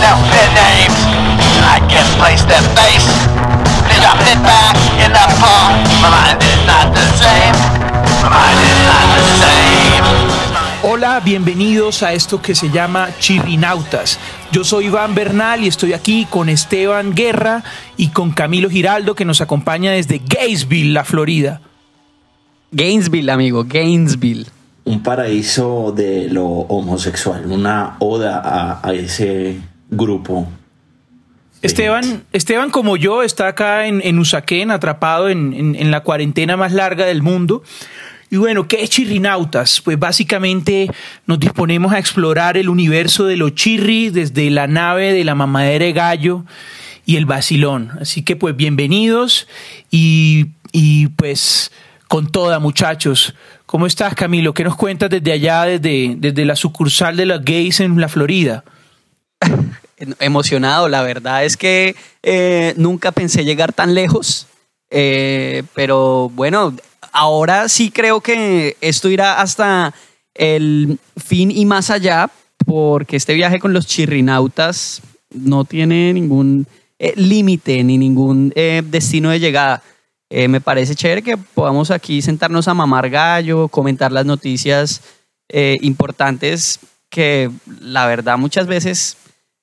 know their names, and I can place their face. They dropped it back in the park. My mind is not the same. My mind is not the same. Hola, bienvenidos a esto que se llama Chirrinautas. Yo soy Iván Bernal y estoy aquí con Esteban Guerra y con Camilo Giraldo que nos acompaña desde Gainesville, la Florida. Gainesville, amigo, Gainesville. un paraíso de lo homosexual, una oda a, a ese grupo. Esteban. Esteban, como yo, está acá en, en Usaquén, atrapado en, en- en la cuarentena más larga del mundo. Y bueno, ¿qué es Chirrinautas? Pues básicamente nos disponemos a explorar el universo de los chirri desde la nave de la mamadera de gallo y el vacilón. Así que pues bienvenidos y, y pues con toda, muchachos. ¿Cómo estás, Camilo? ¿Qué nos cuentas desde allá, desde, desde la sucursal de los gays en la Florida? Emocionado, la verdad es que eh, nunca pensé llegar tan lejos, eh, pero bueno, ahora sí creo que esto irá hasta el fin y más allá, porque este viaje con los chirrinautas no tiene ningún eh, límite ni ningún destino de llegada. Me parece chévere que podamos aquí sentarnos a mamar gallo, comentar las noticias importantes que la verdad muchas veces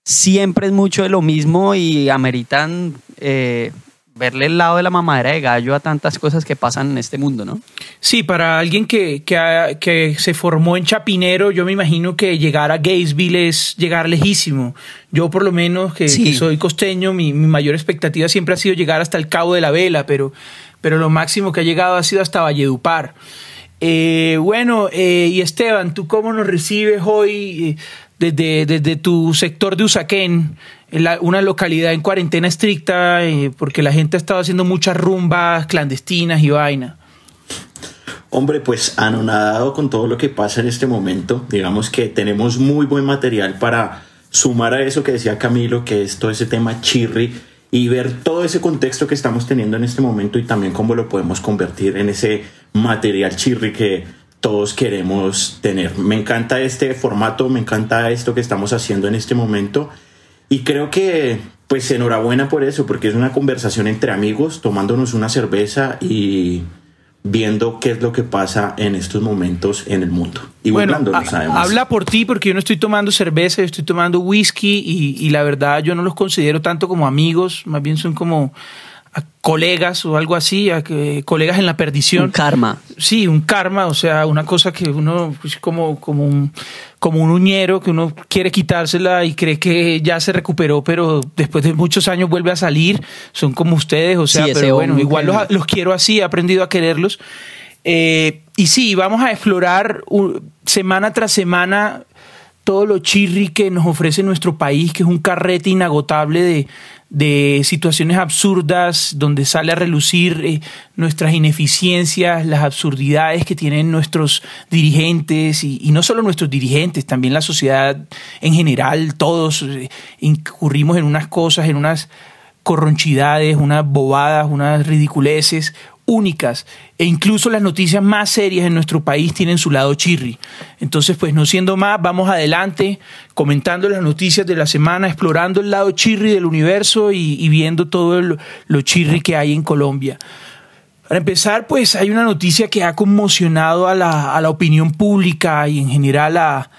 siempre es mucho de lo mismo y ameritan eh, verle el lado de la mamadera de gallo a tantas cosas que pasan en este mundo, ¿no? Sí, para alguien que, que, se formó en Chapinero, yo me imagino que llegar a Gainesville es llegar lejísimo. Yo por lo menos, que, Sí. que soy costeño, mi, mi mayor expectativa siempre ha sido llegar hasta el Cabo de la Vela, pero, pero lo máximo que ha llegado ha sido hasta Valledupar. Eh, bueno, eh, y Esteban, ¿tú cómo nos recibes hoy desde, desde tu sector de Usaquén, una localidad en cuarentena estricta, eh, porque la gente ha estado haciendo muchas rumbas clandestinas y vaina? Hombre, pues anonadado con todo lo que pasa en este momento. Digamos que tenemos muy buen material para sumar a eso que decía Camilo, que es todo ese tema chirri y ver todo ese contexto que estamos teniendo en este momento y también cómo lo podemos convertir en ese material chirri que todos queremos tener. Me encanta este formato, me encanta esto que estamos haciendo en este momento y creo que pues enhorabuena por eso, porque es una conversación entre amigos, tomándonos una cerveza y viendo qué es lo que pasa en estos momentos en el mundo. Y Bueno, burlándonos, ha- además. habla por ti porque yo no estoy tomando cerveza, yo estoy tomando whisky y, y la verdad yo no los considero tanto como amigos, más bien son como a colegas o algo así, a que- colegas en la perdición. Un karma. Sí, un karma, o sea, una cosa que uno, pues, como, como, un, como un uñero, que uno quiere quitársela y cree que ya se recuperó, pero después de muchos años vuelve a salir. Son como ustedes, o sea, Sí, pero bueno, igual los, los quiero así, he aprendido a quererlos. Eh, y sí, vamos a explorar semana tras semana todo lo chirri que nos ofrece nuestro país, que es un carrete inagotable de, de situaciones absurdas, donde sale a relucir eh, nuestras ineficiencias, las absurdidades que tienen nuestros dirigentes, y, no solo nuestros dirigentes, también la sociedad en general, todos eh, incurrimos en unas cosas, en unas corronchidades, unas bobadas, unas ridiculeces únicas e incluso las noticias más serias en nuestro país tienen su lado chirri. Entonces, pues no siendo más, vamos adelante comentando las noticias de la semana, explorando el lado chirri del universo y, viendo todo lo chirri que hay en Colombia. Para empezar, pues hay una noticia que ha conmocionado a la, a la opinión pública y en general a,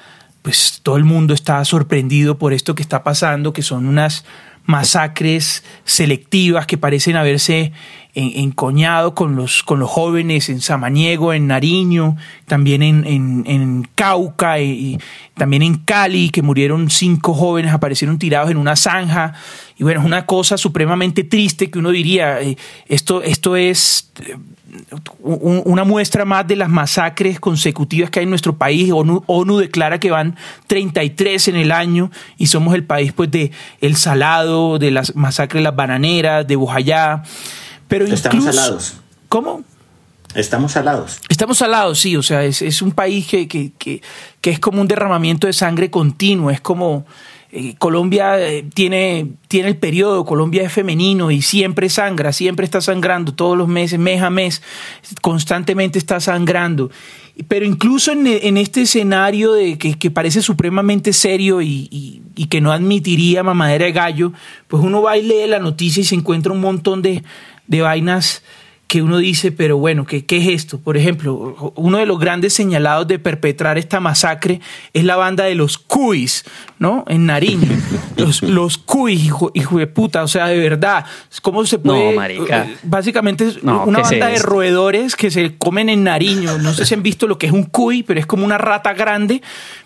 pues todo el mundo está sorprendido por esto que está pasando, que son unas masacres selectivas que parecen haberse en- encoñado con los, con los jóvenes en Samaniego, en Nariño, también en, en- en Cauca y, y también en Cali, que murieron cinco jóvenes, aparecieron tirados en una zanja y bueno, es una cosa supremamente triste que uno diría, eh, esto, esto es eh, un- una muestra más de las masacres consecutivas que hay en nuestro país. ONU, ONU declara que van 33 en el año y somos el país pues de El Salado, de las masacres de las bananeras, de Bojayá. Pero Estamos incluso- salados. ¿Cómo? Estamos salados. Estamos al lado, sí, o sea, es, es un país que, que- que- que es como un derramamiento de sangre continuo, es como eh, Colombia eh, tiene, tiene el periodo, Colombia es femenino y siempre sangra, siempre está sangrando, todos los meses, mes a mes, constantemente está sangrando. Pero incluso en, en este escenario de que, que parece supremamente serio y, y- y que no admitiría mamadera de gallo, pues uno va y lee la noticia y se encuentra un montón de, de vainas que uno dice, pero bueno, ¿qué, ¿qué es esto? Por ejemplo, uno de los grandes señalados de perpetrar esta masacre es la banda de los Cuis, ¿no? En Nariño. Los, los Cuis, hijo, hijo de puta, o sea, de verdad. ¿Cómo se puede...? marica. eh, Básicamente es No, una ¿qué es banda de roedores que se comen en Nariño. No sé si han visto lo que es un cuy, pero es como una rata grande,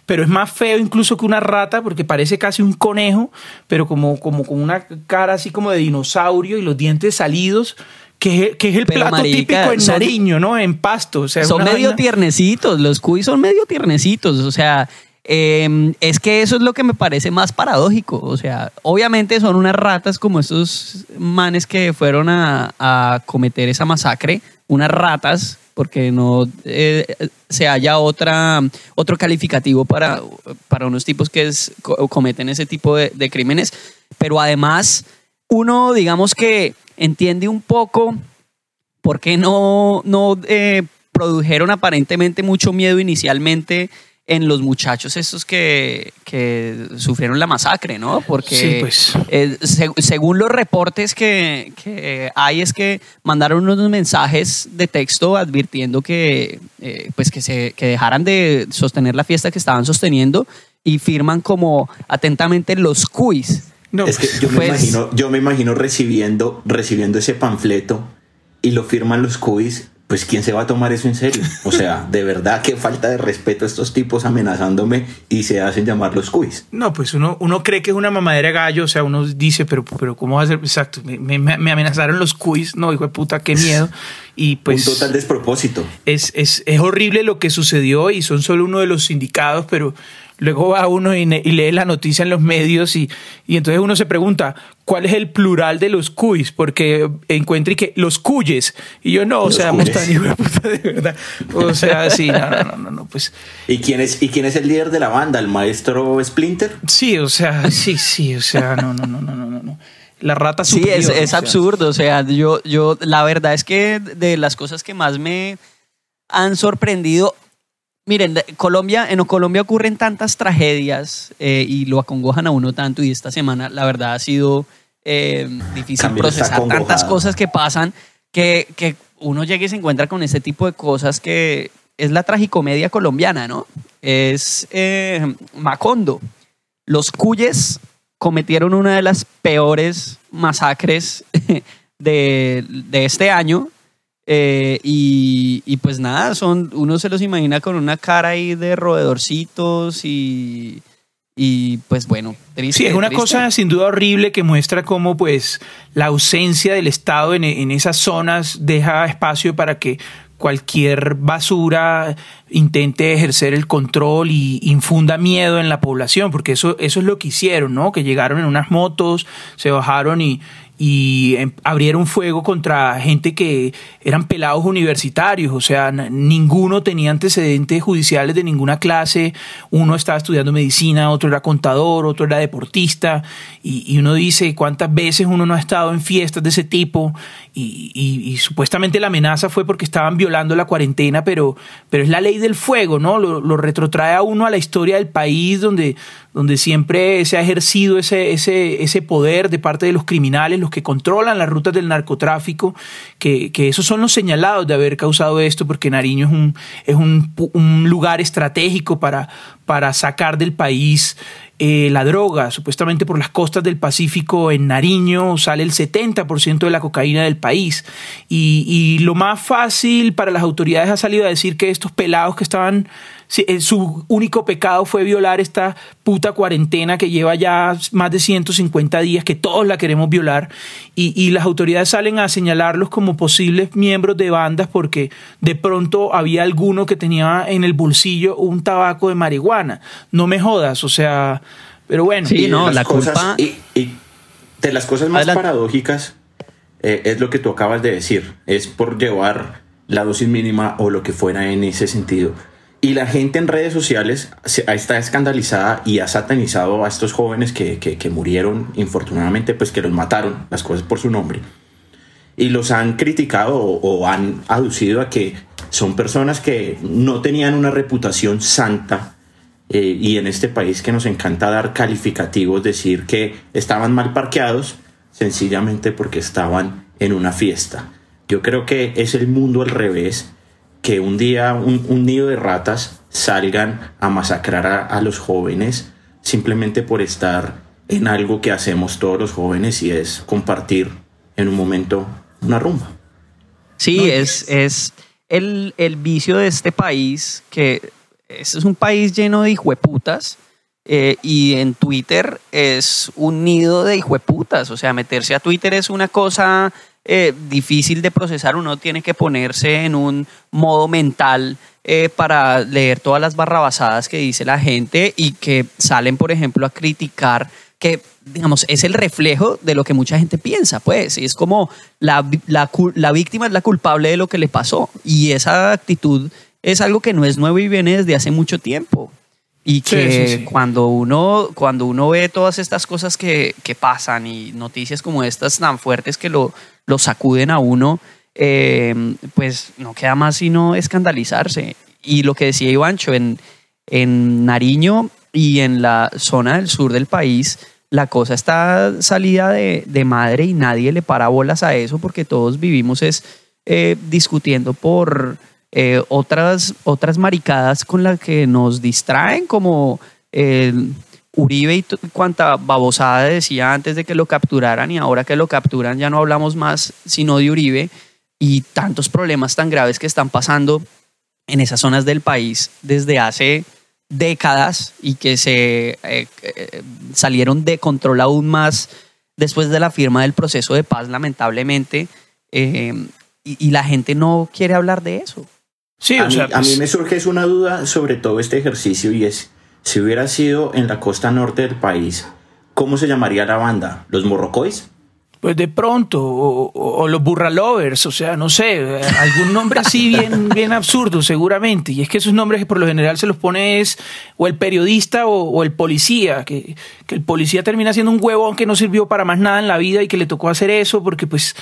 pero es más feo incluso que una rata porque parece casi un conejo, pero como, como con una cara así como de dinosaurio y los dientes salidos. Que es, que es el Pero, plato marica, típico en son- Nariño, ¿no? En Pasto. O sea, son medio vaina- tiernecitos, los cuis son medio tiernecitos, o sea, eh, es que eso es lo que me parece más paradójico, o sea, obviamente son unas ratas como estos manes que fueron a, a cometer esa masacre, unas ratas, porque no eh, se haya otra, otro calificativo para, para unos tipos que es- co- cometen ese tipo de, de crímenes, pero además uno digamos que entiende un poco ¿por qué no, no eh, produjeron aparentemente mucho miedo inicialmente en los muchachos estos que, que sufrieron la masacre, ¿no? Porque Sí, pues. eh, se- según los reportes que, que hay es que mandaron unos mensajes de texto advirtiendo que, eh, pues que, se, que dejaran de sostener la fiesta que estaban sosteniendo y firman como atentamente los cuis. No, es que yo me, pues- imagino, yo me imagino recibiendo, recibiendo ese panfleto y lo firman los cubis. Pues quién se va a tomar eso en serio. O sea, de verdad qué falta de respeto a estos tipos amenazándome y se hacen llamar los cubis. No, pues uno, uno cree que es una mamadera de gallo, o sea, uno dice, pero, pero ¿cómo va a ser? Exacto, me, me- me amenazaron los cuis, no, hijo de puta, qué miedo. Y pues Un total despropósito. es, es, es horrible lo que sucedió y son solo uno de los sindicados, pero luego va uno y, ne- y lee la noticia en los medios y, y entonces uno se pregunta, ¿cuál es el plural de los cuis? Porque encuentra y que los cuyes. Y yo no, o Los sea, cuyes. tan puta, de verdad. O sea, sí, no, no, no, no, no, pues ¿Y quién, es, ¿Y quién es el líder de la banda? ¿El maestro Splinter? sí, o sea, sí, sí, o sea, no, no, no, no, no, no. no. La rata Sí, es, superior, es o sea. absurdo. O sea, yo, yo, la verdad es que de las cosas que más me han sorprendido, miren, Colombia, en Colombia ocurren tantas tragedias eh, y lo acongojan a uno tanto y esta semana, la verdad, ha sido eh, difícil procesar tantas cosas que pasan que, que uno llega y se encuentra con este tipo de cosas que es la tragicomedia colombiana, ¿no? Es eh, Macondo. Los cuyes cometieron una de las peores masacres de, de este año. Eh, y, y pues nada, son, uno se los imagina con una cara ahí de roedorcitos y, y pues bueno, triste. Sí, es una triste. cosa sin duda horrible que muestra cómo pues la ausencia del Estado en, en esas zonas deja espacio para que cualquier basura intente ejercer el control y infunda miedo en la población, porque eso, eso es lo que hicieron, ¿no? Que llegaron en unas motos, se bajaron y, y em- abrieron fuego contra gente que eran pelados universitarios, o sea, ninguno tenía antecedentes judiciales de ninguna clase, uno estaba estudiando medicina, otro era contador, otro era deportista, y, y uno dice cuántas veces uno no ha estado en fiestas de ese tipo, y, y- y supuestamente la amenaza fue porque estaban violando la cuarentena, pero, pero es la ley del fuego, ¿no? Lo, retrotrae a uno a la historia del país donde, donde siempre se ha ejercido ese, ese, ese poder de parte de los criminales, los que controlan las rutas del narcotráfico, que, que esos son los señalados de haber causado esto, porque Nariño es un, es un, un lugar estratégico para, para sacar del país eh, la droga. Supuestamente por las costas del Pacífico en Nariño sale el 70% de la cocaína del país. Y, lo más fácil para las autoridades ha salido a decir que estos pelados que estaban su único pecado fue violar esta puta cuarentena que lleva ya más de 150 días, que todos la queremos violar, y, y las autoridades salen a señalarlos como posibles miembros de bandas porque de pronto había alguno que tenía en el bolsillo un tabaco de marihuana. No me jodas, o sea, pero bueno. Sí, no, las la cosas- culpa- Y, y de las cosas más Adelante. paradójicas eh, es lo que tú acabas de decir. Es por llevar la dosis mínima o lo que fuera en ese sentido. Y la gente en redes sociales está escandalizada y ha satanizado a estos jóvenes que, que- murieron, infortunadamente, pues que los mataron, las cosas por su nombre. Y los han criticado o, o han aducido a que son personas que no tenían una reputación santa. eh, y en este país que nos encanta dar calificativos, decir que estaban mal parqueados, sencillamente porque estaban en una fiesta. Yo creo que es el mundo al revés, que un día un, un nido de ratas salgan a masacrar a, a los jóvenes simplemente por estar en algo que hacemos todos los jóvenes y es compartir en un momento una rumba. Sí, es, es el, el vicio de este país, que este es un país lleno de hijueputas, eh, y en Twitter es un nido de hijueputas. O sea, meterse a Twitter es una cosa eh, difícil de procesar. Uno tiene que ponerse en un modo mental eh, para leer todas las barrabasadas que dice la gente y que salen, por ejemplo, a criticar que, digamos, es el reflejo de lo que mucha gente piensa, pues. Y es como la, la, la víctima es la culpable de lo que le pasó. Y esa actitud es algo que no es nuevo y viene desde hace mucho tiempo. Y Sí, que sí, sí. Cuando, uno, cuando uno ve todas estas cosas que, que pasan y noticias como estas tan fuertes que lo, lo sacuden a uno, eh, pues no queda más sino escandalizarse. Y lo que decía Ivancho, en, en Nariño y en la zona del sur del país, la cosa está salida de, de madre y nadie le para bolas a eso porque todos vivimos es eh, discutiendo por eh, otras, otras maricadas con las que nos distraen, como Uribe y cuanta babosada decía antes de que lo capturaran y ahora que lo capturan ya no hablamos más sino de Uribe y tantos problemas tan graves que están pasando en esas zonas del país desde hace décadas y que se eh, eh, salieron de control aún más después de la firma del proceso de paz, lamentablemente, eh, y, y la gente no quiere hablar de eso. Sí, a, o mí, a mí pues- me surge es una duda sobre todo este ejercicio y es, si hubiera sido en la costa norte del país, ¿cómo se llamaría la banda? ¿Los Morrocois? Pues de pronto, o, o- o los burralovers, o sea, no sé, algún nombre así bien, bien absurdo seguramente. Y es que esos nombres que por lo general se los pone es o el periodista o, o el policía, que, que el policía termina siendo un huevón que no sirvió para más nada en la vida y que le tocó hacer eso porque pues...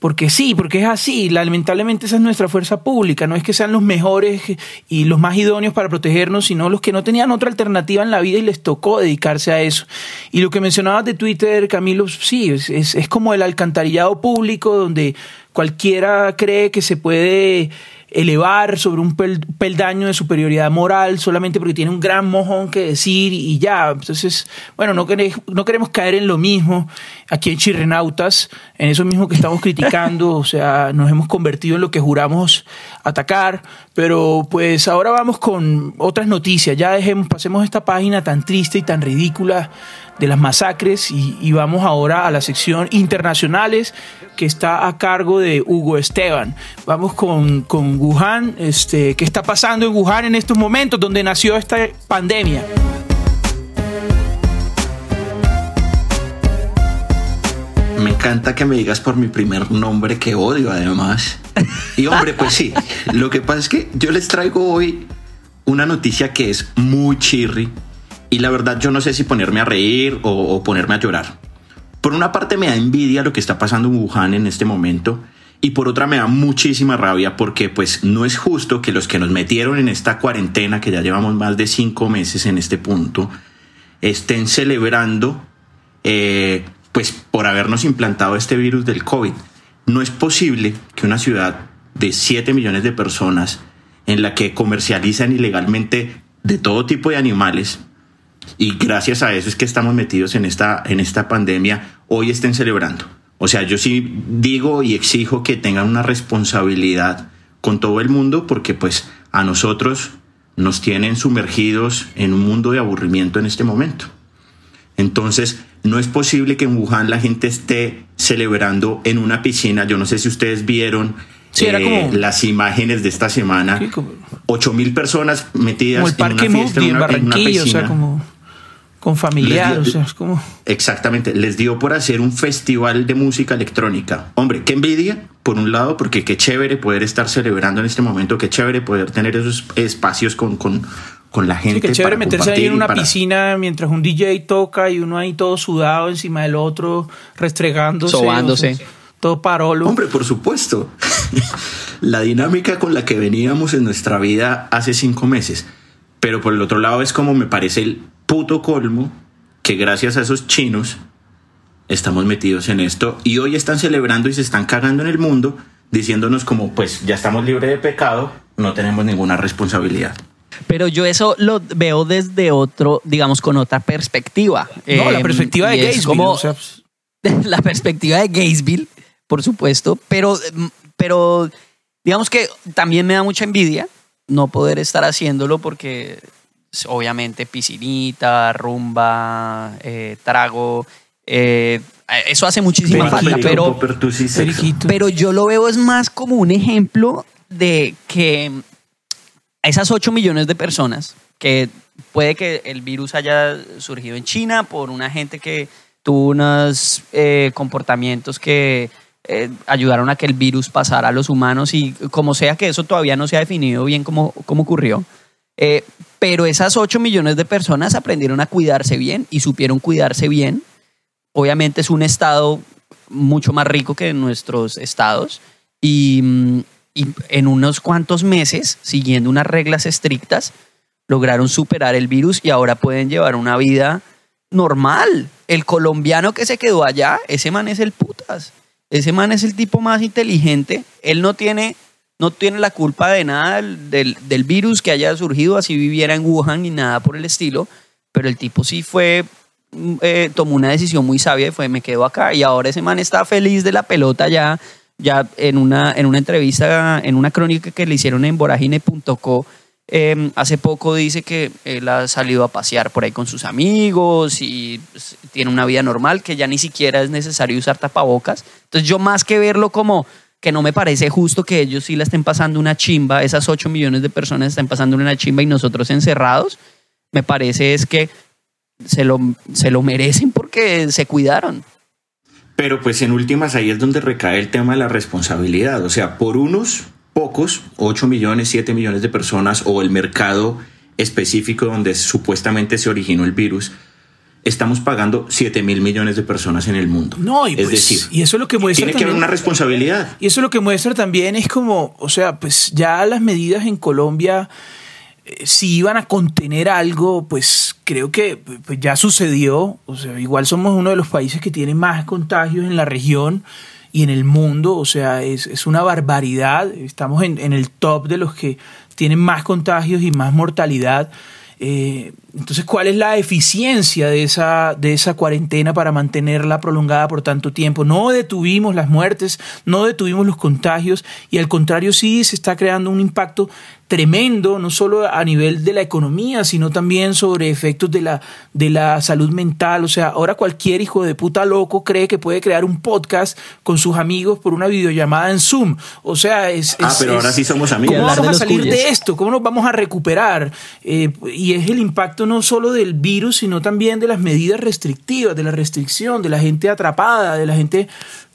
Porque sí, porque es así. Lamentablemente esa es nuestra fuerza pública. No es que sean los mejores y los más idóneos para protegernos, sino los que no tenían otra alternativa en la vida y les tocó dedicarse a eso. Y lo que mencionabas de Twitter, Camilo, sí, es, es, es como el alcantarillado público donde cualquiera cree que se puede elevar sobre un pel- peldaño de superioridad moral solamente porque tiene un gran mojón que decir y ya. Entonces, bueno, no, quere- no queremos caer en lo mismo aquí en Chirrenautas, en eso mismo que estamos criticando, o sea, nos hemos convertido en lo que juramos atacar, pero pues ahora vamos con otras noticias, ya dejemos, pasemos esta página tan triste y tan ridícula de las masacres y, vamos ahora a la sección internacionales que está a cargo de Hugo Esteban. Vamos con, con Wuhan, este, ¿qué está pasando en Wuhan en estos momentos donde nació esta pandemia? Encanta que me digas por mi primer nombre que odio además. Y hombre, pues sí, lo que pasa es que yo les traigo hoy una noticia que es muy chirri y la verdad yo no sé si ponerme a reír o, ponerme a llorar. Por una parte me da envidia lo que está pasando en Wuhan en este momento y por otra me da muchísima rabia porque pues no es justo que los que nos metieron en esta cuarentena, que ya llevamos más de cinco meses en este punto, estén celebrando eh, pues por habernos implantado este virus del COVID. No es posible que una ciudad de 7 millones de personas en la que comercializan ilegalmente de todo tipo de animales y gracias a eso es que estamos metidos en esta, en esta pandemia, hoy estén celebrando. O sea, yo sí digo y exijo que tengan una responsabilidad con todo el mundo porque pues a nosotros nos tienen sumergidos en un mundo de aburrimiento en este momento. Entonces, no es posible que en Wuhan la gente esté celebrando en una piscina. Yo no sé si ustedes vieron Sí, eh, como- las imágenes de esta semana. Sí, como- Ocho mil personas metidas Como el Parque en una fiesta en una, en una Barranquilla, o sea, piscina. como con familiares, o sea, es como... Exactamente, les dio por hacer un festival de música electrónica. Hombre, qué envidia, por un lado, porque qué chévere poder estar celebrando en este momento, qué chévere poder tener esos espacios con, con, con la gente. Sí, que chévere para meterse ahí en una para- piscina mientras un DJ toca y uno ahí todo sudado encima del otro, restregándose. Sobándose. o sea, todo parolo. Hombre, por supuesto. la dinámica con la que veníamos en nuestra vida hace cinco meses. Pero por el otro lado es como me parece el puto colmo que gracias a esos chinos estamos metidos en esto y hoy están celebrando y se están cagando en el mundo diciéndonos como pues ya estamos libres de pecado, no tenemos ninguna responsabilidad. Pero yo eso lo veo desde otro, digamos, con otra perspectiva. no, la Eh, perspectiva de Gaysville, como o sea, pues, la perspectiva de Gainesville, por supuesto, pero, pero digamos que también me da mucha envidia no poder estar haciéndolo porque pues, obviamente piscinita, rumba, eh, trago, eh, eso hace muchísima falta, pero... Pero yo lo veo es más como un ejemplo de que esas 8 millones de personas, que puede que el virus haya surgido en China por una gente que tuvo unos eh, comportamientos que eh, ayudaron a que el virus pasara a los humanos y como sea que eso todavía no se ha definido bien cómo, cómo ocurrió. Eh, pero esas 8 millones de personas aprendieron a cuidarse bien y supieron cuidarse bien. Obviamente es un estado mucho más rico que nuestros estados y, mm, y en unos cuantos meses, siguiendo unas reglas estrictas, lograron superar el virus y ahora pueden llevar una vida normal. El colombiano que se quedó allá, ese man es el putas. Ese man es el tipo más inteligente. Él no tiene, no tiene la culpa de nada del, del- virus que haya surgido, así viviera en Wuhan ni nada por el estilo. Pero el tipo sí fue, mm, eh, tomó una decisión muy sabia fue, me quedo acá. Y ahora ese man está feliz de la pelota ya, ya en una, en una entrevista, en una crónica que le hicieron en voragine.co. eh, hace poco dice que él ha salido a pasear por ahí con sus amigos y pues, tiene una vida normal, que ya ni siquiera es necesario usar tapabocas. Entonces yo más que verlo como que no me parece justo que ellos sí la estén pasando una chimba, esas 8 millones de personas estén pasando una chimba y nosotros encerrados, me parece es que se lo, se lo merecen porque se cuidaron. Pero pues en últimas ahí es donde recae el tema de la responsabilidad. O sea, por unos pocos, 8 millones, 7 millones de personas o el mercado específico donde supuestamente se originó el virus, estamos pagando 7 mil millones de personas en el mundo. No, y, es pues, decir, y eso es lo que muestra tiene que haber también- una responsabilidad. Y eso lo que muestra también es como, o sea, pues ya las medidas en Colombia, eh, si iban a contener algo, pues creo que pues, ya sucedió. O sea, igual somos uno de los países que tiene más contagios en la región y en el mundo. O sea, es, es una barbaridad. Estamos en, en el top de los que tienen más contagios y más mortalidad. Eh, entonces, ¿cuál es la eficiencia de esa, de esa cuarentena para mantenerla prolongada por tanto tiempo? No detuvimos las muertes, no detuvimos los contagios y al contrario sí se está creando un impacto tremendo, no solo a nivel de la economía, sino también sobre efectos de la, de la salud mental. O sea, ahora cualquier hijo de puta loco cree que puede crear un podcast con sus amigos por una videollamada en Zoom. O sea, es... Ah, es- pero ahora sí somos amigos. ¿Cómo vamos a salir cuyes. de esto? ¿Cómo nos vamos a recuperar? Eh, y es el impacto no solo del virus, sino también de las medidas restrictivas, de la restricción, de la gente atrapada, de la gente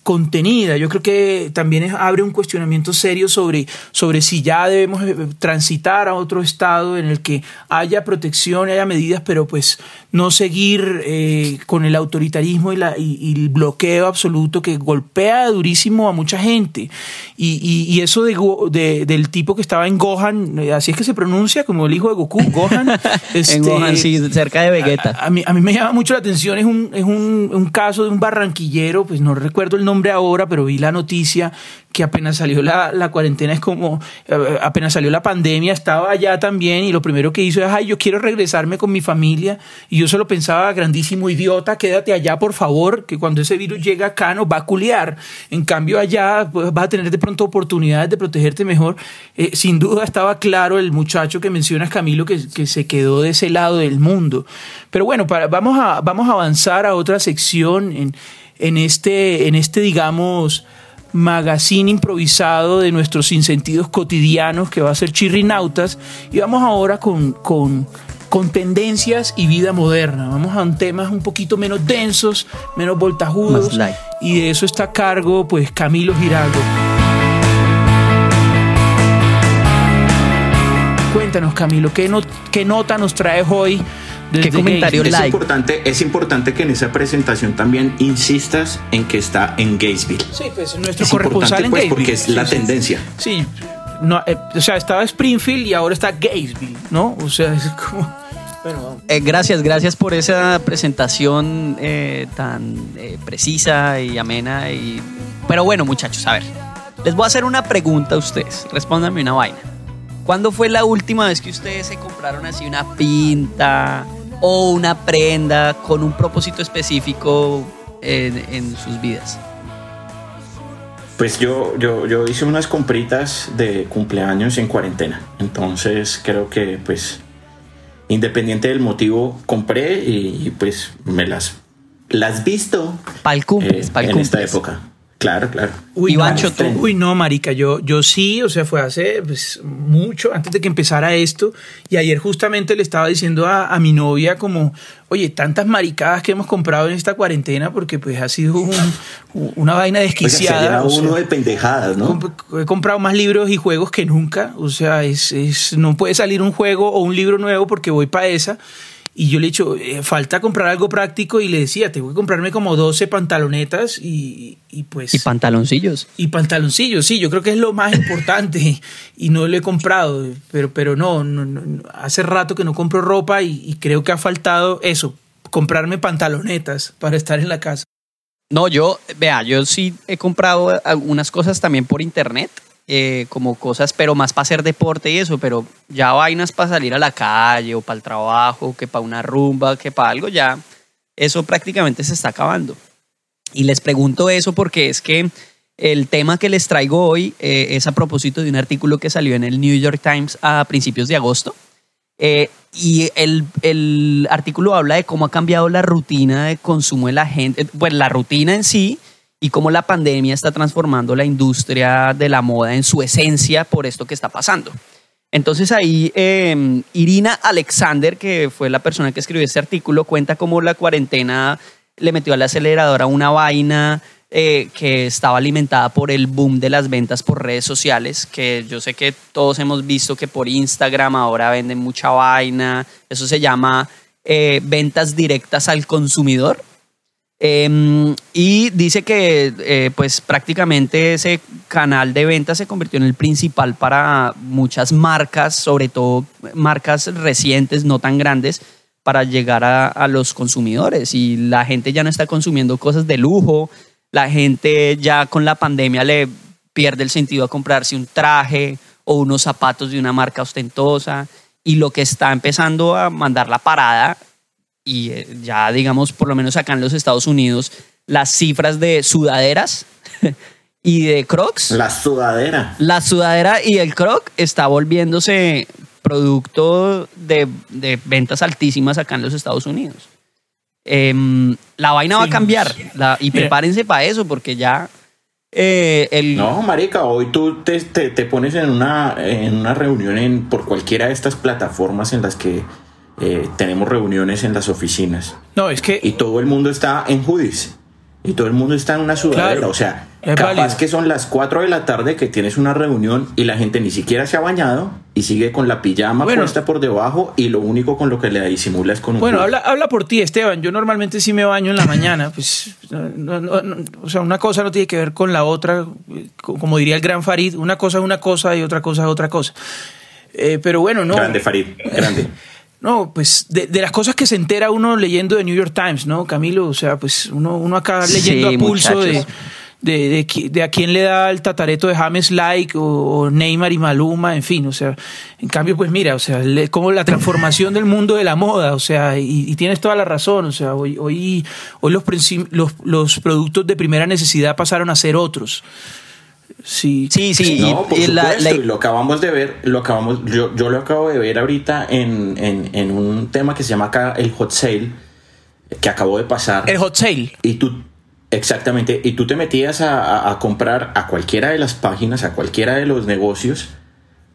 contenida. Yo creo que también es- abre un cuestionamiento serio sobre, sobre si ya debemos eh, transitar a otro estado en el que haya protección, haya medidas, pero pues no seguir eh, con el autoritarismo y, la, y, y el bloqueo absoluto que golpea durísimo a mucha gente. Y, y- eso de, de- del tipo que estaba en Gohan, eh, así es que se pronuncia como el hijo de Goku, Gohan. este, en Gohan, sí, cerca de Vegeta. a, a mí, a mí me llama mucho la atención, es un, es un, un caso de un barranquillero, pues no recuerdo el nombre ahora, pero vi la noticia que apenas salió la, la cuarentena, es como, eh, apenas salió la pandemia, estaba allá también y lo primero que hizo es, ay, yo quiero regresarme con mi familia. Y yo solo pensaba, grandísimo idiota, quédate allá, por favor, que cuando ese virus llega acá nos va a culiar. En cambio, allá pues, vas a tener de pronto oportunidades de protegerte mejor. Eh, sin duda estaba claro el muchacho que mencionas, Camilo, que, que se quedó de ese lado del mundo. Pero bueno, para, vamos, a, vamos a avanzar a otra sección en, en, este, en este, digamos, magazine improvisado de nuestros insentidos cotidianos que va a ser Chirrinautas. Y vamos ahora con, con, con tendencias y vida moderna. Vamos a temas un poquito menos densos, menos voltajudos. Y de eso está a cargo, pues, Camilo Giraldo. Cuéntanos, Camilo, ¿qué, not- qué nota nos traes hoy? desde ¿Qué comentario? Es like? importante, es importante que en esa presentación también insistas en que está en Gainesville. Sí, pues nuestro Es corresponsal importante, en pues, porque es Sí, la sí. tendencia. Sí, no, eh, o sea, estaba Springfield y ahora está Gainesville, ¿no? O sea, es como... Bueno, Eh, gracias, gracias por esa presentación eh, tan eh, precisa y amena. Y... Pero bueno, muchachos, a ver. Les voy a hacer una pregunta a ustedes. Respóndanme una vaina. ¿Cuándo fue la última vez que ustedes se compraron así una pinta o una prenda con un propósito específico en, en sus vidas? Pues yo, yo, yo hice unas compritas de cumpleaños en cuarentena. Entonces creo que pues independiente del motivo compré y, pues me las las visto Para el eh, pa'l en esta época. Claro, claro. Uy, Ivancho, no, tú. Uy, no, marica, yo, yo sí, o sea, fue hace pues, mucho, antes de que empezara esto, y ayer justamente le estaba diciendo a, a mi novia como, oye, tantas maricadas que hemos comprado en esta cuarentena, porque pues ha sido un- una vaina Oiga, se desquiciada. llenado o sea, uno de pendejadas, ¿no? He comprado más libros y juegos que nunca. O sea, es, es- no puede salir un juego o un libro nuevo porque voy para esa. Y yo le he dicho, eh, falta comprar algo práctico y le decía, tengo que comprarme como 12 pantalonetas y, y pues... Y pantaloncillos. Y pantaloncillos, sí, yo creo que es lo más importante y no lo he comprado, pero, pero no, no, no, no, hace rato que no compro ropa y, y creo que ha faltado eso, comprarme pantalonetas para estar en la casa. No, yo, vea, yo sí he comprado algunas cosas también por internet, eh, como cosas, pero más para hacer deporte y eso, pero ya vainas para salir a la calle o para el trabajo, que para una rumba, que para algo, ya eso prácticamente se está acabando. Y les pregunto eso porque es que el tema que les traigo hoy eh, es a propósito de un artículo que salió en el New York Times a principios de agosto. Eh, y el, el artículo habla de cómo ha cambiado la rutina de consumo de la gente, bueno, la rutina en sí y cómo la pandemia está transformando la industria de la moda en su esencia por esto que está pasando. Entonces ahí eh, Irina Alexander, que fue la persona que escribió este artículo, cuenta cómo la cuarentena le metió al acelerador a una vaina eh, que estaba alimentada por el boom de las ventas por redes sociales, que yo sé que todos hemos visto que por Instagram ahora venden mucha vaina, eso se llama eh, ventas directas al consumidor. Eh, y dice que eh, pues prácticamente ese canal de ventas se convirtió en el principal para muchas marcas, sobre todo marcas recientes, no tan grandes, para llegar a, a los consumidores. Y la gente ya no está consumiendo cosas de lujo, la gente ya con la pandemia le pierde el sentido a comprarse un traje o unos zapatos de una marca ostentosa. Y lo que está empezando a mandar la parada y eh, ya digamos, por lo menos acá en los Estados Unidos, las cifras de sudaderas y de crocs, la, La sudadera. sudadera y el croc está volviéndose producto de, de ventas altísimas acá en los Estados Unidos. Em, la vaina va a Sí, cambiar la- y prepárense para eso porque ya eh, el... No, marica, hoy tú te, te- te pones en una, en una reunión en, por cualquiera de estas plataformas en las que eh, tenemos reuniones en las oficinas No, es que... y todo el mundo está en hoodies y todo el mundo está en una sudadera. Claro, o sea, capaz válido. que son las 4 de la tarde que tienes una reunión y la gente ni siquiera se ha bañado y sigue con la pijama Bueno. puesta por debajo y lo único con lo que le disimula es con un Bueno, habla, habla por ti, Esteban. Yo normalmente sí me baño en la mañana. Pues, no- no- no- o sea, una cosa no tiene que ver con la otra. eh, co- Como diría el gran Farid, una cosa es una cosa y otra cosa es otra cosa. Eh, pero bueno, no. Grande, Farid, grande. No, pues de, de las cosas que se entera uno leyendo de New York Times, ¿no, Camilo? O sea, pues uno, uno acá leyendo Sí, a pulso de, de, de, a quién le da el tatareto de James Like o, o Neymar y Maluma, en fin, o sea, en cambio, pues mira, o sea, le- como la transformación del mundo de la moda, o sea, y, y tienes toda la razón, o sea, hoy, hoy, hoy los, los, los productos de primera necesidad pasaron a ser otros. Sí, Sí, sí, No, y- por y, la- supuesto, la- y lo acabamos de ver, lo acabamos, yo, yo lo acabo de ver ahorita en, en, en un tema que se llama acá el hot sale, que acabó de pasar. el hot sale. Y tú, exactamente, y tú te metías a, a- a comprar a cualquiera de las páginas, a cualquiera de los negocios,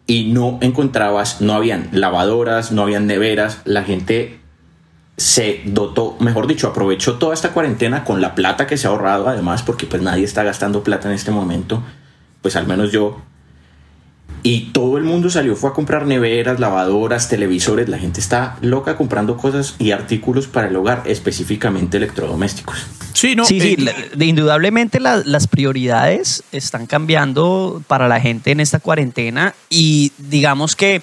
y no encontrabas, no habían lavadoras, no habían neveras, la gente se dotó, mejor dicho, aprovechó toda esta cuarentena con la plata que se ha ahorrado, además, porque pues nadie está gastando plata en este momento, pues al menos yo. Y todo el mundo salió, fue a comprar neveras, lavadoras, televisores. La gente está loca comprando cosas y artículos para el hogar, específicamente electrodomésticos. Sí, no, sí, sí, eh, la- de- indudablemente la- las prioridades están cambiando para la gente en esta cuarentena y digamos que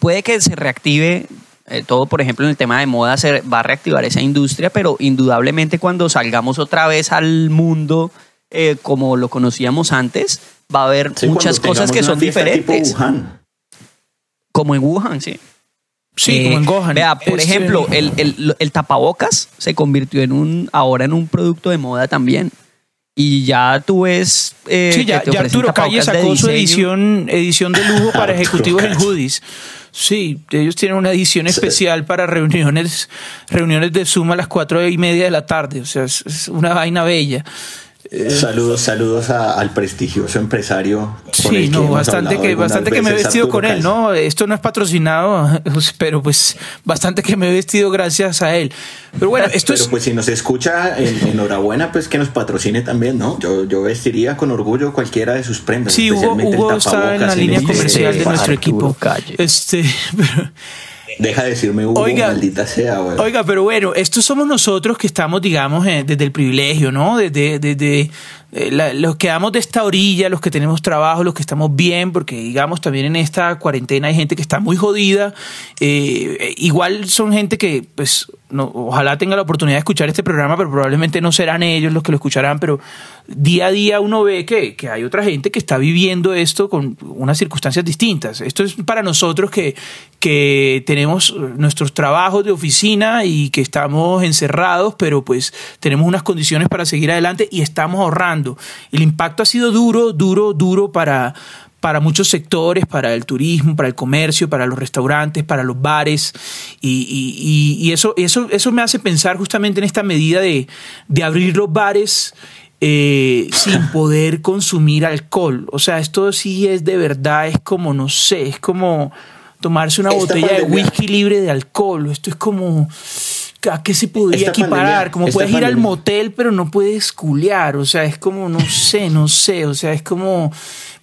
puede que se reactive eh, todo, por ejemplo, en el tema de moda se va a reactivar esa industria, pero indudablemente cuando salgamos otra vez al mundo eh, como lo conocíamos antes, va a haber Sí, muchas cosas que son diferentes, Tipo Wuhan. como en Wuhan, sí. sí, Eh, como en Gohan. Vea, por Este, ejemplo, el, el- el tapabocas se convirtió en un, ahora en un producto de moda también. Y ya tú ves. eh, Sí, ya, ya Arturo Calle sacó su edición, edición de lujo para ejecutivos en hoodies. Sí, ellos tienen una edición especial para reuniones, reuniones de Zoom a las cuatro y media de la tarde. O sea, es, es una vaina bella. Saludos, saludos a- al prestigioso empresario. Sí, no, bastante que, bastante que me he vestido Arturo con él, Calle. ¿no? Esto no es patrocinado, pero pues bastante que me he vestido gracias a él. Pero bueno, esto Pero es... pues si nos escucha, en- enhorabuena, pues que nos patrocine también, ¿no? Yo, yo vestiría con orgullo cualquiera de sus prendas. Sí, Hugo, especialmente el Hugo está en la línea comercial de Arturo nuestro equipo. Calle. Este, pero- Deja de decirme Hugo, Oiga. maldita sea, güey. Oiga, pero bueno, estos somos nosotros que estamos, digamos, eh, desde el privilegio, ¿no? Desde, desde eh, la- los que damos de esta orilla, los que tenemos trabajo, los que estamos bien, porque digamos también en esta cuarentena hay gente que está muy jodida. Eh, igual son gente que, pues, ojalá tenga la oportunidad de escuchar este programa, pero probablemente no serán ellos los que lo escucharán, pero día a día uno ve que, que hay otra gente que está viviendo esto con unas circunstancias distintas. Esto es para nosotros que, que tenemos nuestros trabajos de oficina y que estamos encerrados, pero pues tenemos unas condiciones para seguir adelante y estamos ahorrando. El impacto ha sido duro, duro, duro para, para muchos sectores, para el turismo, para el comercio, para los restaurantes, para los bares. Y, y- y- y eso, eso, eso me hace pensar justamente en esta medida de, de abrir los bares eh, sin poder consumir alcohol. O sea, esto sí es de verdad, es como, no sé, es como tomarse una Esta botella de whisky libre de alcohol. Esto es como... ¿A qué se podría equiparar? pandemia- como puedes ir al motel, pero no puedes culiar. O sea, es como, no sé, no sé. O sea, es como,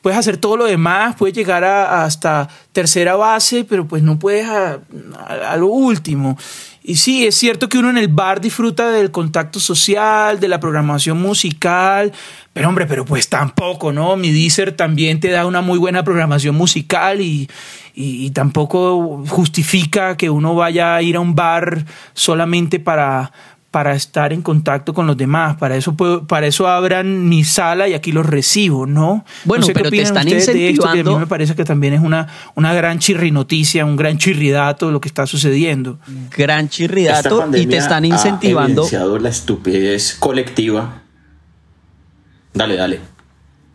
puedes hacer todo lo demás, puedes llegar a, hasta tercera base, pero pues no puedes a, a- a lo último. Y sí, es cierto que uno en el bar disfruta del contacto social, de la programación musical, pero hombre, pero pues tampoco, ¿no? Mi Deezer también te da una muy buena programación musical y, y- y tampoco justifica que uno vaya a ir a un bar solamente para, para estar en contacto con los demás. Para eso, puedo- para eso abran mi sala y aquí los recibo, ¿no? Bueno, no sé qué pero te opinan están ustedes de esto, que a mí incentivando- me parece que también es una, una gran chirri noticia, un gran chirridato lo que está sucediendo. Gran chirridato y te están Ha incentivando. evidenciado la estupidez colectiva. Dale, dale.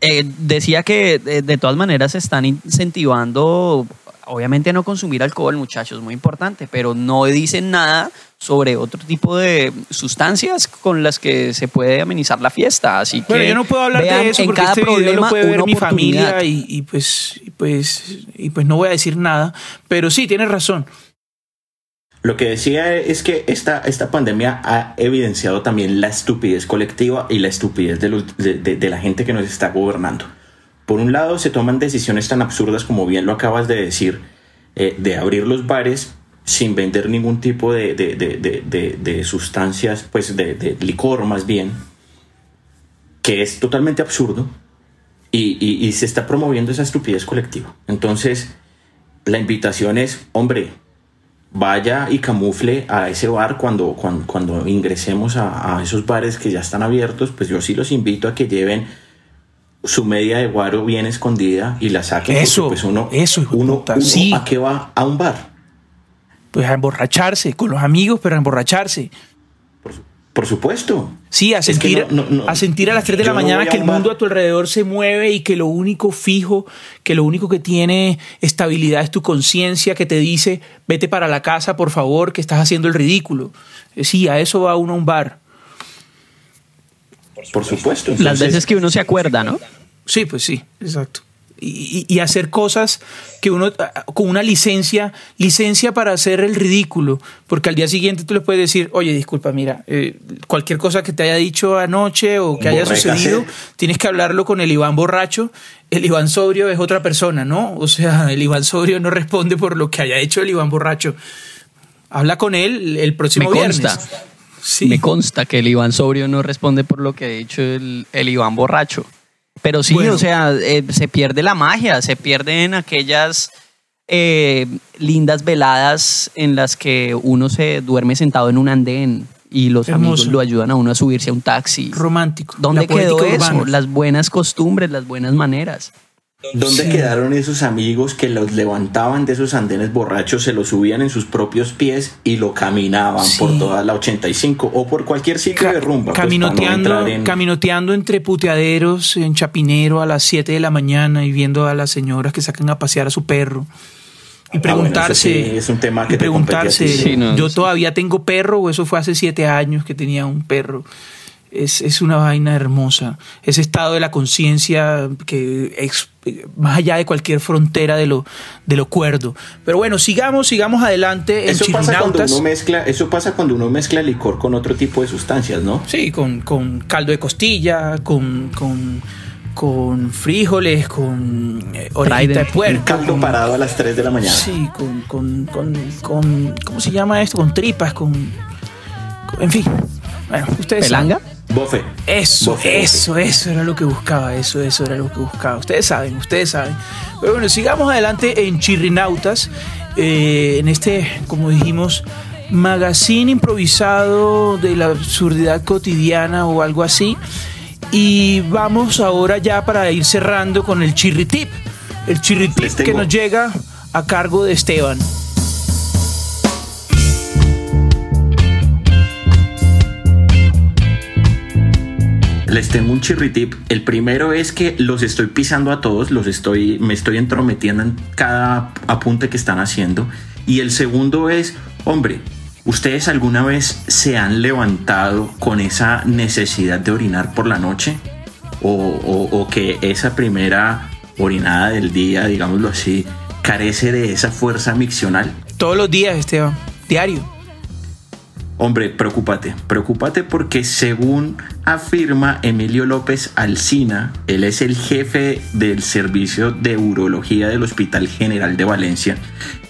Eh, decía que eh, de todas maneras se están incentivando, obviamente a no consumir alcohol, muchachos, muy importante, pero no dicen nada sobre otro tipo de sustancias con las que se puede amenizar la fiesta. Así que Bueno, yo no puedo hablar vean de eso en porque cada este video problema lo puede ver mi oportunidad. familia y, y pues, y pues, y pues no voy a decir nada. Pero sí, tienes razón. Lo que decía es que esta, esta pandemia ha evidenciado también la estupidez colectiva y la estupidez de, de- la gente que nos está gobernando. Por un lado, se toman decisiones tan absurdas como bien lo acabas de decir, eh, de abrir los bares sin vender ningún tipo de, de- de- de- sustancias, pues de, de licor más bien, que es totalmente absurdo y, y- y se está promoviendo esa estupidez colectiva. Entonces, la invitación es, hombre, vaya y camufle a ese bar cuando, cuando, cuando ingresemos a, a esos bares que ya están abiertos, pues yo sí los invito a que lleven su media de guaro bien escondida y la saquen. Eso, pues uno, eso, uno, uno sí. ¿A qué va? A un bar. Pues a emborracharse, con los amigos, pero a emborracharse. Por supuesto. Sí, a Es que sentir, no- no- no. a sentir a las 3 de Yo la mañana a que el mundo a tu alrededor se mueve y que lo único fijo, que lo único que tiene estabilidad es tu conciencia que te dice, vete para la casa, por favor, que estás haciendo el ridículo. Eh, Sí, a eso va uno a un bar. Por supuesto. Las Entonces, veces que uno se acuerda, ¿no? Sí, pues sí, exacto. Y, hacer cosas que uno, ah, con una licencia, licencia para hacer el ridículo, porque al día siguiente tú le puedes decir, oye, disculpa, mira, eh, cualquier cosa que te haya dicho anoche o que haya sucedido, tienes que hablarlo con el Iván borracho, el Iván sobrio es otra persona, ¿no? O sea, el Iván sobrio no responde por lo que haya hecho el Iván borracho. Habla con él el próximo Me viernes. consta. Sí. Me consta que el Iván Sobrio no responde por lo que ha dicho el, el Iván Borracho. Pero sí, Bueno. o sea, eh, se pierde la magia, se pierden aquellas eh, lindas veladas en las que uno se duerme sentado en un andén y los Hermoso. amigos lo ayudan a uno a subirse a un taxi. romántico. ¿Dónde quedó eso? urbana. Las buenas costumbres, las buenas maneras. ¿Dónde Sí. quedaron esos amigos que los levantaban de esos andenes borrachos, se los subían en sus propios pies y lo caminaban Sí. por toda la 85 o por cualquier sitio de rumba? pues, no caminoteando, en- caminoteando entre puteaderos en Chapinero a las 7 de la mañana y viendo a las señoras que sacan a pasear a su perro. Y Ah, preguntarse, bueno, eso sí es un tema que y te compete a preguntarse, ti. Sí, no, yo sí. todavía tengo perro o eso fue hace siete años que tenía un perro. Es, es una vaina hermosa. Ese estado de la conciencia que es más allá de cualquier frontera de lo, de lo cuerdo. Pero bueno, sigamos, sigamos adelante en Eso pasa, cuando uno mezcla, eso pasa cuando uno mezcla licor con otro tipo de sustancias, ¿no? Sí, con, con caldo de costilla, con, con, con frijoles, con eh, orejita de Trident. Un puerco. caldo con- parado a las 3 de la mañana. Sí, con, con, con, con- ¿Cómo se llama esto? Con tripas, con. con- en fin. Bueno, ustedes. ¿Pelanga? Bofe. Eso, Bofe, bofe. eso, eso era lo que buscaba, eso, eso era lo que buscaba. Ustedes saben, ustedes saben. Pero bueno, sigamos adelante en Chirrinautas, eh, en este, como dijimos, magazine improvisado de la absurdidad cotidiana o algo así. Y vamos ahora ya para ir cerrando con el chirritip. El chirritip que nos llega a cargo de Esteban. Les tengo un chirritip. El primero es que los estoy pisando a todos, los estoy, me estoy entrometiendo en cada apunte que están haciendo. Y el segundo es, hombre, ¿ustedes alguna vez se han levantado con esa necesidad de orinar por la noche? O, o- o que esa primera orinada del día, digámoslo así, carece de esa fuerza miccional? Todos los días, Esteban. Diario. Hombre, preocúpate, preocúpate porque según afirma Emilio López Alsina, él es el jefe del servicio de urología del Hospital General de Valencia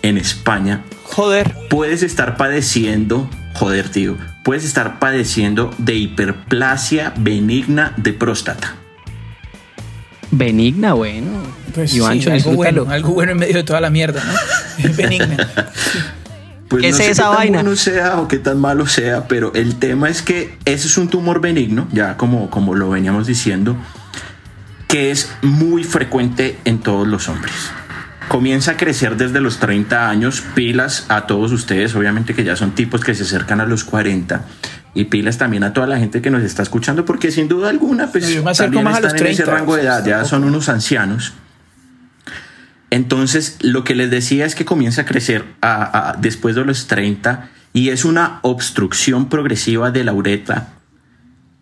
en España, Joder. puedes estar padeciendo, joder tío, puedes estar padeciendo de hiperplasia benigna de próstata. Benigna, bueno. Pues Ivancho, sí, algo bueno, algo bueno en medio de toda la mierda, ¿no? Es benigna. Pues ¿Qué no es sé esa qué tan vaina? bueno sea o qué tan malo sea, pero el tema es que ese es un tumor benigno, ya como, como lo veníamos diciendo, que es muy frecuente en todos los hombres. Comienza a crecer desde los 30 años, pilas a todos ustedes, obviamente que ya son tipos que se acercan a los 40, y pilas también a toda la gente que nos está escuchando, porque sin duda alguna, pues Yo me acerco también más a los están en ese 30, rango de edad, ya son unos ancianos. Entonces, lo que les decía es que comienza a crecer a- a- después de los 30 y es una obstrucción progresiva de la uretra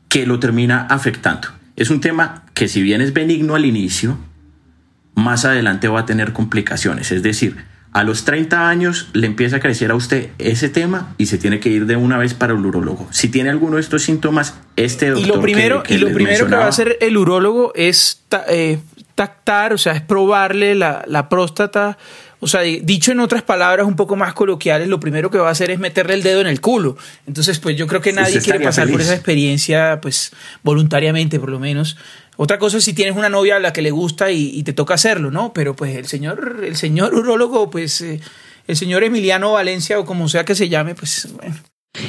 que lo termina afectando. Es un tema que si bien es benigno al inicio, más adelante va a tener complicaciones. Es decir, a los 30 años le empieza a crecer a usted ese tema y se tiene que ir de una vez para el urólogo. Si tiene alguno de estos síntomas, este doctor Y lo primero, que- que y lo primero que va a hacer el urólogo es eh, tactar, o sea, es probarle la, la próstata. O sea, di- dicho en otras palabras un poco más coloquiales, lo primero que va a hacer es meterle el dedo en el culo. Entonces, pues yo creo que nadie quiere pasar por esa experiencia, pues voluntariamente por lo menos. Otra cosa es si tienes una novia a la que le gusta y, y te toca hacerlo, ¿no? Pero pues el señor, el señor urólogo, pues eh, el señor Emiliano Valencia o como sea que se llame, pues bueno.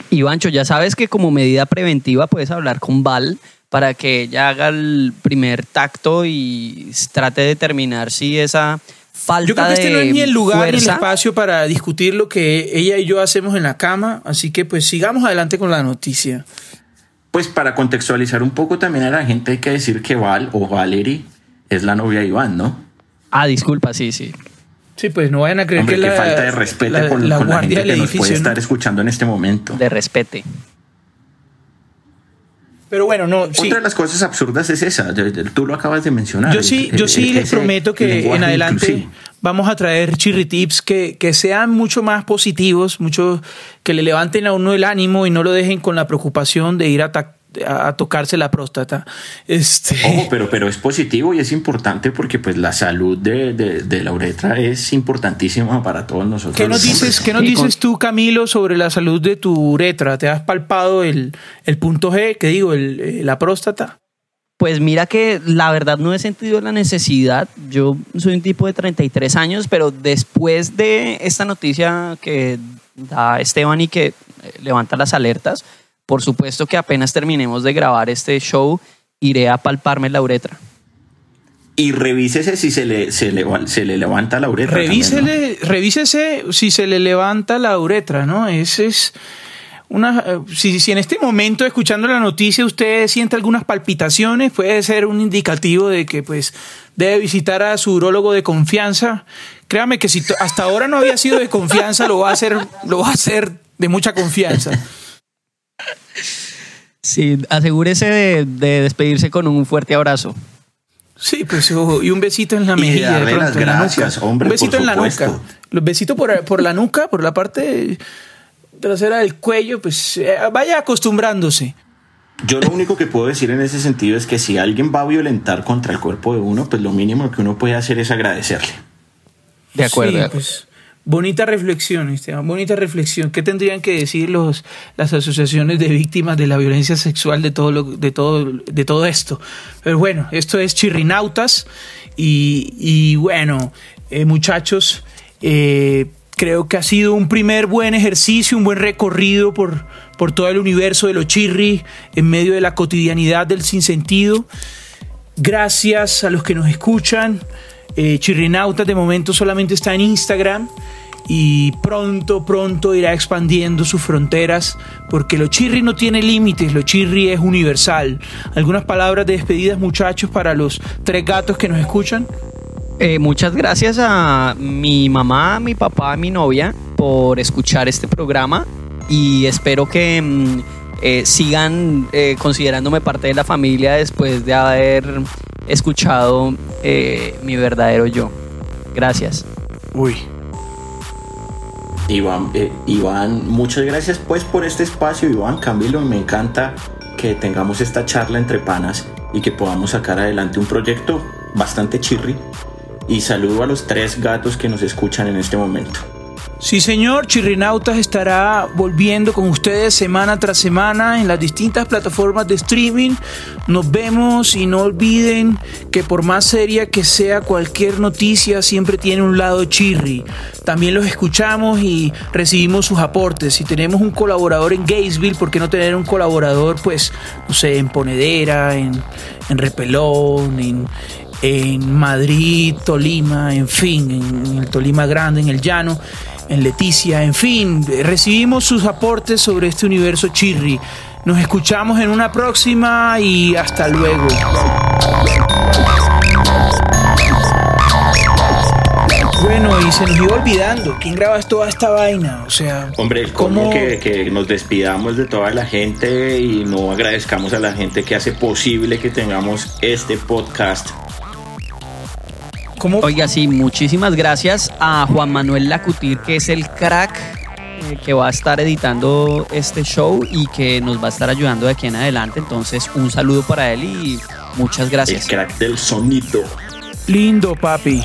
Ivancho, ya sabes que como medida preventiva puedes hablar con Val para que ella haga el primer tacto y trate de determinar si esa falta Yo creo que este no de es ni el lugar ni el espacio para discutir lo que ella y yo hacemos en la cama, así que pues sigamos adelante con la noticia. Pues para contextualizar un poco también a la gente hay que decir que Val o Valerie es la novia de Iván, ¿no? Ah, disculpa, sí, sí. Sí, pues no vayan a creer Hombre, que la, falta de respeto la, con, la con la guardia gente del que nos puede edificio. ¿no? estar escuchando en este momento. De respete. Pero bueno, no, sí. Otra de las cosas absurdas es esa, tú lo acabas de mencionar. Yo sí, yo sí les prometo que en adelante inclusivo. vamos a traer chirri tips que, que sean mucho más positivos, mucho que le levanten a uno el ánimo y no lo dejen con la preocupación de ir a, ta- a- a tocarse la próstata. Este, Ojo, pero, pero es positivo y es importante porque pues la salud de, de, de la uretra es importantísima para todos nosotros. ¿Qué nos dices. ¿qué nos dices tú, Camilo, sobre la salud de tu uretra? ¿Te has palpado el, el punto G, que digo, el- eh, la próstata? Pues mira que la verdad no he sentido la necesidad. Yo soy un tipo de 33 años, pero después de esta noticia que da Esteban y que eh, levanta las alertas, por supuesto que apenas terminemos de grabar este show, iré a palparme la uretra. Y revísese si se le, se le, se le levanta la uretra. también, ¿no? Revísele, revísese si se le levanta la uretra, ¿no? Ese es una. eh, Si, si en este momento, escuchando la noticia, usted siente algunas palpitaciones, puede ser un indicativo de que, pues, debe visitar a su urólogo de confianza. Créame que si hasta ahora no había sido de confianza, lo va a hacer, lo va a hacer de mucha confianza. Sí, asegúrese de, de despedirse con un fuerte abrazo. Sí, pues, y un besito en la Y mejilla. de pronto, las en la gracias, nuca. hombre, Un besito por en la nuca. Los besitos por, por la nuca, por la parte trasera del cuello, pues eh, vaya acostumbrándose. Yo lo único que puedo decir en ese sentido es que si alguien va a violentar contra el cuerpo de uno, pues lo mínimo que uno puede hacer es agradecerle. De acuerdo. Sí, de acuerdo. pues, bonita reflexión, Esteban, bonita reflexión. ¿Qué tendrían que decir los, las asociaciones de víctimas de la violencia sexual de todo, lo, de todo, de todo esto? Pero bueno, esto es Chirrinautas y, y bueno, eh, muchachos, eh, creo que ha sido un primer buen ejercicio, un buen recorrido por, por todo el universo de los chirri en medio de la cotidianidad del sinsentido. Gracias a los que nos escuchan. Eh, Chirrinautas de momento solamente está en Instagram y pronto, pronto irá expandiendo sus fronteras porque lo chirri no tiene límites, lo chirri es universal. Algunas palabras de despedidas muchachos para los tres gatos que nos escuchan. Eh, muchas gracias a mi mamá, mi papá, mi novia por escuchar este programa y espero que mm, eh, sigan eh, considerándome parte de la familia después de haber escuchado eh, mi verdadero yo. Gracias. Uy. Iván, eh, Iván, muchas gracias pues por este espacio, Iván, Camilo, me encanta que tengamos esta charla entre panas y que podamos sacar adelante un proyecto bastante chirri. Y saludo a los tres gatos que nos escuchan en este momento. Sí, señor, Chirrinautas estará volviendo con ustedes semana tras semana en las distintas plataformas de streaming. Nos vemos y no olviden que por más seria que sea cualquier noticia, siempre tiene un lado chirri. También los escuchamos y recibimos sus aportes. Si tenemos un colaborador en Gainesville, ¿por qué no tener un colaborador, pues, no sé, en Ponedera, en, en Repelón, en, en Madrid, Tolima, en fin, en, en el Tolima Grande, en el Llano, en Leticia, en fin, recibimos sus aportes sobre este universo chirri. Nos escuchamos en una próxima y hasta luego. Bueno, y se nos iba olvidando, ¿quién graba toda esta vaina? O sea, Hombre, ¿cómo- que, que nos despidamos de toda la gente y no agradezcamos a la gente que hace posible que tengamos este podcast. Cómo- Oiga, sí, muchísimas gracias a Juan Manuel Lacutir, que es el crack eh, que va a estar editando este show y que nos va a estar ayudando de aquí en adelante. Entonces, un saludo para él y muchas El gracias. crack del sonido. lindo, papi.